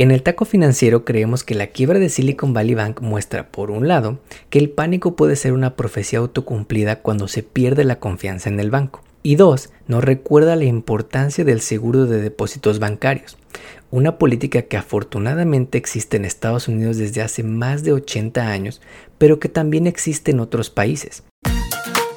En el taco financiero creemos que la quiebra de Silicon Valley Bank muestra, por un lado, que el pánico puede ser una profecía autocumplida cuando se pierde la confianza en el banco. Y dos, nos recuerda la importancia del seguro de depósitos bancarios, una política que afortunadamente existe en Estados Unidos desde hace más de 80 años, pero que también existe en otros países.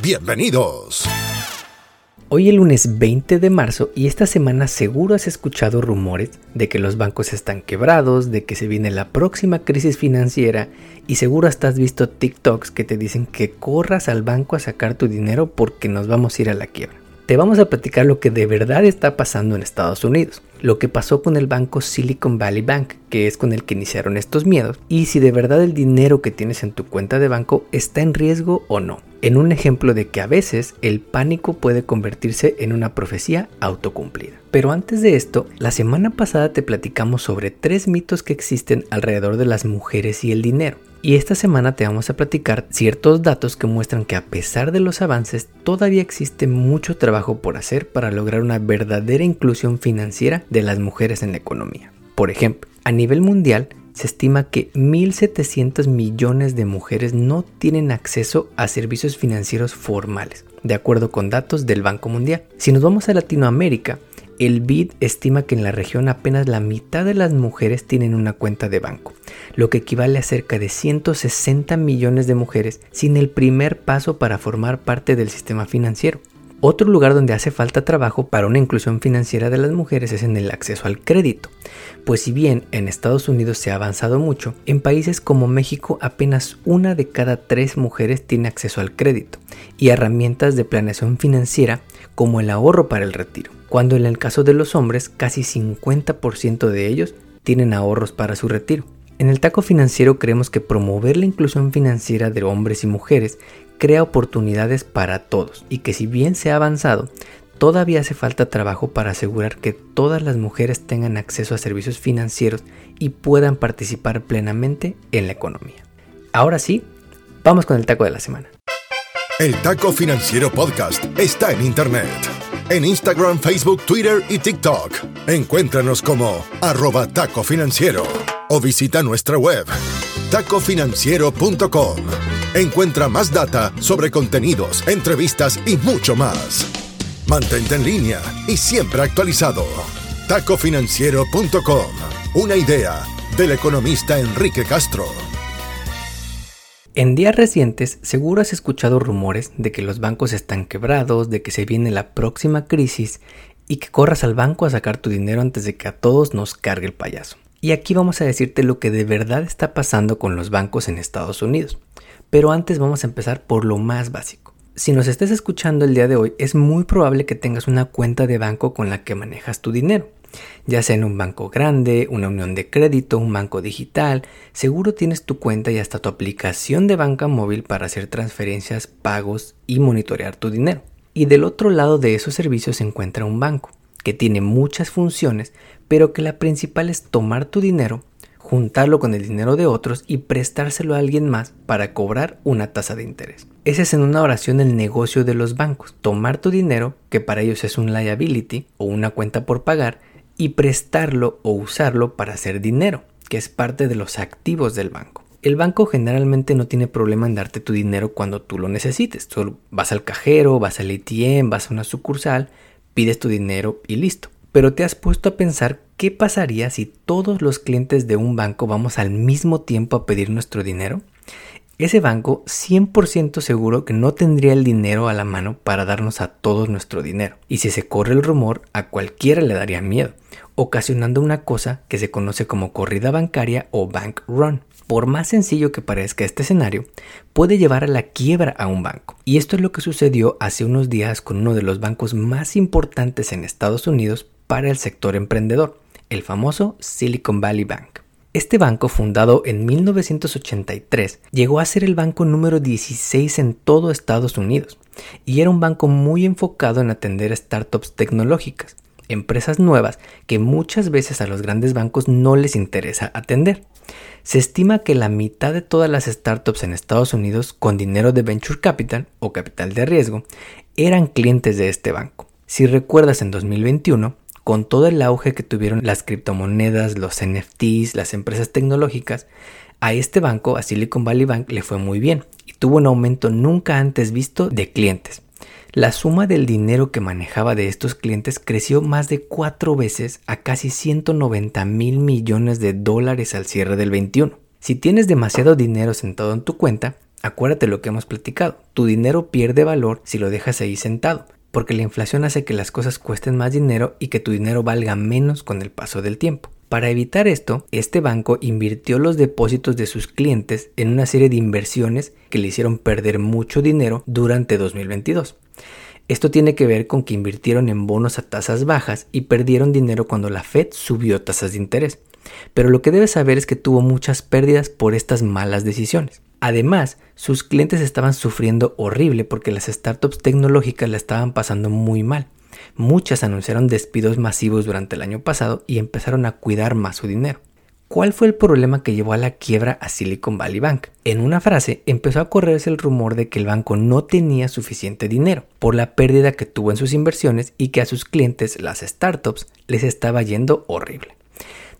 Bienvenidos. Hoy es lunes 20 de marzo y esta semana seguro has escuchado rumores de que los bancos están quebrados, de que se viene la próxima crisis financiera y seguro hasta has visto TikToks que te dicen que corras al banco a sacar tu dinero porque nos vamos a ir a la quiebra te vamos a platicar lo que de verdad está pasando en Estados Unidos, lo que pasó con el banco Silicon Valley Bank, que es con el que iniciaron estos miedos, y si de verdad el dinero que tienes en tu cuenta de banco está en riesgo o no, en un ejemplo de que a veces el pánico puede convertirse en una profecía autocumplida. Pero antes de esto, la semana pasada te platicamos sobre tres mitos que existen alrededor de las mujeres y el dinero. Y esta semana te vamos a platicar ciertos datos que muestran que a pesar de los avances, todavía existe mucho trabajo por hacer para lograr una verdadera inclusión financiera de las mujeres en la economía. Por ejemplo, a nivel mundial, se estima que 1.700 millones de mujeres no tienen acceso a servicios financieros formales, de acuerdo con datos del Banco Mundial. Si nos vamos a Latinoamérica, el BID estima que en la región apenas la mitad de las mujeres tienen una cuenta de banco, lo que equivale a cerca de 160 millones de mujeres sin el primer paso para formar parte del sistema financiero. Otro lugar donde hace falta trabajo para una inclusión financiera de las mujeres es en el acceso al crédito, pues si bien en Estados Unidos se ha avanzado mucho, en países como México apenas una de cada tres mujeres tiene acceso al crédito y herramientas de planeación financiera como el ahorro para el retiro cuando en el caso de los hombres casi 50% de ellos tienen ahorros para su retiro. En el taco financiero creemos que promover la inclusión financiera de hombres y mujeres crea oportunidades para todos y que si bien se ha avanzado, todavía hace falta trabajo para asegurar que todas las mujeres tengan acceso a servicios financieros y puedan participar plenamente en la economía. Ahora sí, vamos con el taco de la semana. El Taco Financiero Podcast está en Internet en Instagram, Facebook, Twitter y TikTok. Encuéntranos como arroba taco financiero o visita nuestra web tacofinanciero.com. Encuentra más data sobre contenidos, entrevistas y mucho más. Mantente en línea y siempre actualizado. tacofinanciero.com. Una idea del economista Enrique Castro. En días recientes seguro has escuchado rumores de que los bancos están quebrados, de que se viene la próxima crisis y que corras al banco a sacar tu dinero antes de que a todos nos cargue el payaso. Y aquí vamos a decirte lo que de verdad está pasando con los bancos en Estados Unidos. Pero antes vamos a empezar por lo más básico. Si nos estás escuchando el día de hoy, es muy probable que tengas una cuenta de banco con la que manejas tu dinero ya sea en un banco grande, una unión de crédito, un banco digital, seguro tienes tu cuenta y hasta tu aplicación de banca móvil para hacer transferencias, pagos y monitorear tu dinero. Y del otro lado de esos servicios se encuentra un banco, que tiene muchas funciones, pero que la principal es tomar tu dinero, juntarlo con el dinero de otros y prestárselo a alguien más para cobrar una tasa de interés. Ese es en una oración el negocio de los bancos, tomar tu dinero, que para ellos es un liability o una cuenta por pagar, y prestarlo o usarlo para hacer dinero, que es parte de los activos del banco. El banco generalmente no tiene problema en darte tu dinero cuando tú lo necesites. Solo vas al cajero, vas al ATM, vas a una sucursal, pides tu dinero y listo. Pero te has puesto a pensar qué pasaría si todos los clientes de un banco vamos al mismo tiempo a pedir nuestro dinero ese banco 100% seguro que no tendría el dinero a la mano para darnos a todos nuestro dinero. Y si se corre el rumor, a cualquiera le daría miedo, ocasionando una cosa que se conoce como corrida bancaria o bank run. Por más sencillo que parezca este escenario, puede llevar a la quiebra a un banco. Y esto es lo que sucedió hace unos días con uno de los bancos más importantes en Estados Unidos para el sector emprendedor, el famoso Silicon Valley Bank. Este banco, fundado en 1983, llegó a ser el banco número 16 en todo Estados Unidos y era un banco muy enfocado en atender startups tecnológicas, empresas nuevas que muchas veces a los grandes bancos no les interesa atender. Se estima que la mitad de todas las startups en Estados Unidos con dinero de venture capital o capital de riesgo eran clientes de este banco. Si recuerdas en 2021, con todo el auge que tuvieron las criptomonedas, los NFTs, las empresas tecnológicas, a este banco, a Silicon Valley Bank, le fue muy bien y tuvo un aumento nunca antes visto de clientes. La suma del dinero que manejaba de estos clientes creció más de cuatro veces a casi 190 mil millones de dólares al cierre del 21. Si tienes demasiado dinero sentado en tu cuenta, acuérdate lo que hemos platicado. Tu dinero pierde valor si lo dejas ahí sentado porque la inflación hace que las cosas cuesten más dinero y que tu dinero valga menos con el paso del tiempo. Para evitar esto, este banco invirtió los depósitos de sus clientes en una serie de inversiones que le hicieron perder mucho dinero durante 2022. Esto tiene que ver con que invirtieron en bonos a tasas bajas y perdieron dinero cuando la Fed subió tasas de interés. Pero lo que debes saber es que tuvo muchas pérdidas por estas malas decisiones. Además, sus clientes estaban sufriendo horrible porque las startups tecnológicas la estaban pasando muy mal. Muchas anunciaron despidos masivos durante el año pasado y empezaron a cuidar más su dinero. ¿Cuál fue el problema que llevó a la quiebra a Silicon Valley Bank? En una frase empezó a correrse el rumor de que el banco no tenía suficiente dinero por la pérdida que tuvo en sus inversiones y que a sus clientes, las startups, les estaba yendo horrible.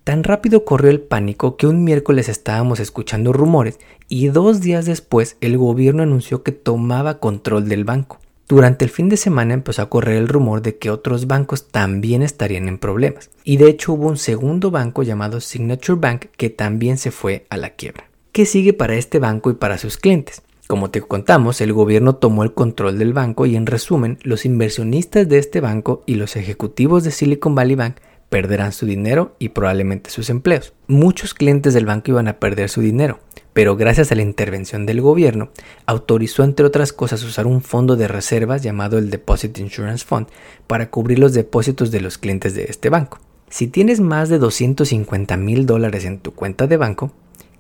Tan rápido corrió el pánico que un miércoles estábamos escuchando rumores y dos días después el gobierno anunció que tomaba control del banco. Durante el fin de semana empezó a correr el rumor de que otros bancos también estarían en problemas. Y de hecho hubo un segundo banco llamado Signature Bank que también se fue a la quiebra. ¿Qué sigue para este banco y para sus clientes? Como te contamos, el gobierno tomó el control del banco y en resumen, los inversionistas de este banco y los ejecutivos de Silicon Valley Bank perderán su dinero y probablemente sus empleos. Muchos clientes del banco iban a perder su dinero, pero gracias a la intervención del gobierno, autorizó entre otras cosas usar un fondo de reservas llamado el Deposit Insurance Fund para cubrir los depósitos de los clientes de este banco. Si tienes más de 250 mil dólares en tu cuenta de banco,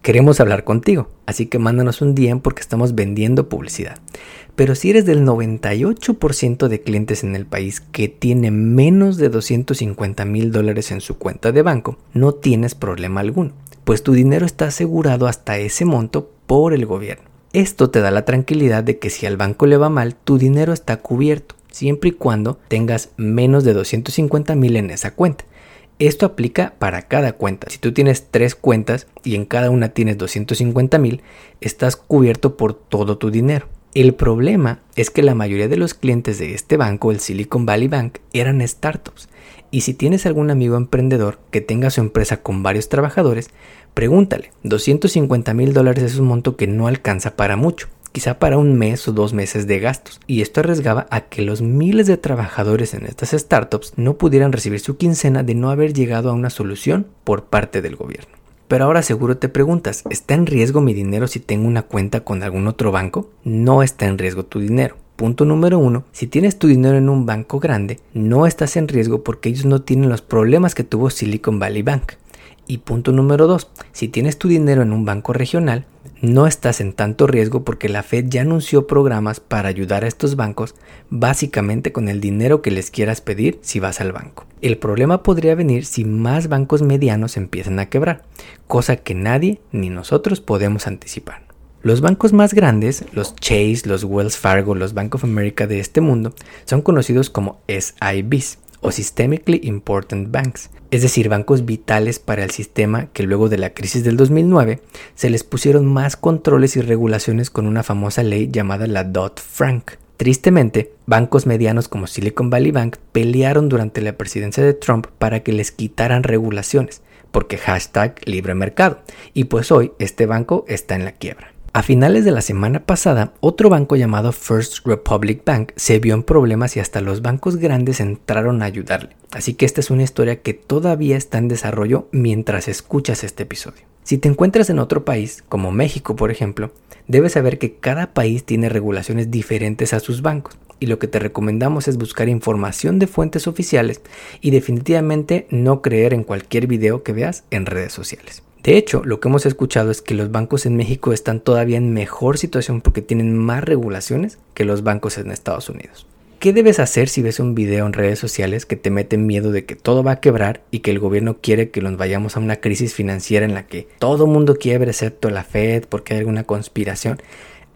queremos hablar contigo, así que mándanos un DM porque estamos vendiendo publicidad. Pero si eres del 98% de clientes en el país que tiene menos de 250 mil dólares en su cuenta de banco, no tienes problema alguno, pues tu dinero está asegurado hasta ese monto por el gobierno. Esto te da la tranquilidad de que si al banco le va mal, tu dinero está cubierto, siempre y cuando tengas menos de 250 mil en esa cuenta. Esto aplica para cada cuenta. Si tú tienes tres cuentas y en cada una tienes 250 mil, estás cubierto por todo tu dinero. El problema es que la mayoría de los clientes de este banco, el Silicon Valley Bank, eran startups. Y si tienes algún amigo emprendedor que tenga su empresa con varios trabajadores, pregúntale. 250 mil dólares es un monto que no alcanza para mucho, quizá para un mes o dos meses de gastos. Y esto arriesgaba a que los miles de trabajadores en estas startups no pudieran recibir su quincena de no haber llegado a una solución por parte del gobierno. Pero ahora seguro te preguntas, ¿está en riesgo mi dinero si tengo una cuenta con algún otro banco? No está en riesgo tu dinero. Punto número uno, si tienes tu dinero en un banco grande, no estás en riesgo porque ellos no tienen los problemas que tuvo Silicon Valley Bank. Y punto número dos, si tienes tu dinero en un banco regional, no estás en tanto riesgo porque la Fed ya anunció programas para ayudar a estos bancos básicamente con el dinero que les quieras pedir si vas al banco. El problema podría venir si más bancos medianos empiezan a quebrar, cosa que nadie ni nosotros podemos anticipar. Los bancos más grandes, los Chase, los Wells Fargo, los Bank of America de este mundo, son conocidos como SIBs o Systemically Important Banks, es decir, bancos vitales para el sistema que luego de la crisis del 2009 se les pusieron más controles y regulaciones con una famosa ley llamada la Dodd-Frank. Tristemente, bancos medianos como Silicon Valley Bank pelearon durante la presidencia de Trump para que les quitaran regulaciones, porque hashtag libre mercado, y pues hoy este banco está en la quiebra. A finales de la semana pasada, otro banco llamado First Republic Bank se vio en problemas y hasta los bancos grandes entraron a ayudarle. Así que esta es una historia que todavía está en desarrollo mientras escuchas este episodio. Si te encuentras en otro país, como México por ejemplo, debes saber que cada país tiene regulaciones diferentes a sus bancos. y lo que te recomendamos es buscar información de fuentes oficiales y definitivamente no creer en cualquier video que veas en redes sociales. De hecho, lo que hemos escuchado es que los bancos en México están todavía en mejor situación porque tienen más regulaciones que los bancos en Estados Unidos. ¿Qué debes hacer si ves un video en redes sociales que te mete miedo de que todo va a quebrar y que el gobierno quiere que nos vayamos a una crisis financiera en la que todo mundo quiebre excepto la Fed porque hay alguna conspiración?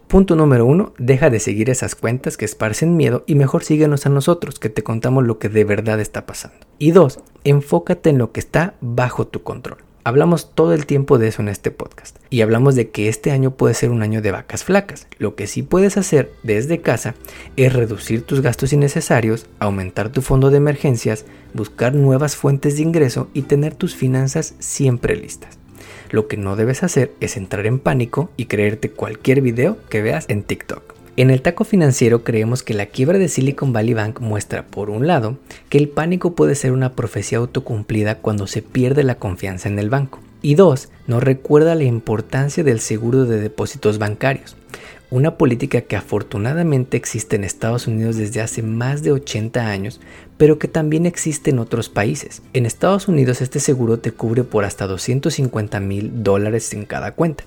Punto número uno, deja de seguir esas cuentas que esparcen miedo y mejor síguenos a nosotros que te contamos lo que de verdad está pasando. Y dos, enfócate en lo que está bajo tu control. Hablamos todo el tiempo de eso en este podcast y hablamos de que este año puede ser un año de vacas flacas. Lo que sí puedes hacer desde casa es reducir tus gastos innecesarios, aumentar tu fondo de emergencias, buscar nuevas fuentes de ingreso y tener tus finanzas siempre listas. Lo que no debes hacer es entrar en pánico y creerte cualquier video que veas en TikTok. En el taco financiero creemos que la quiebra de Silicon Valley Bank muestra, por un lado, que el pánico puede ser una profecía autocumplida cuando se pierde la confianza en el banco. Y dos, nos recuerda la importancia del seguro de depósitos bancarios una política que afortunadamente existe en Estados Unidos desde hace más de 80 años, pero que también existe en otros países. En Estados Unidos este seguro te cubre por hasta 250 mil dólares en cada cuenta,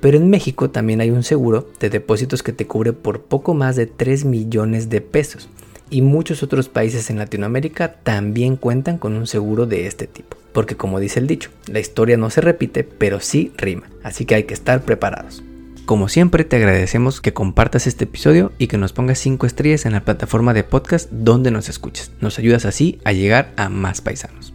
pero en México también hay un seguro de depósitos que te cubre por poco más de 3 millones de pesos. Y muchos otros países en Latinoamérica también cuentan con un seguro de este tipo. Porque como dice el dicho, la historia no se repite, pero sí rima. Así que hay que estar preparados. Como siempre te agradecemos que compartas este episodio y que nos pongas 5 estrellas en la plataforma de podcast donde nos escuches. Nos ayudas así a llegar a más paisanos.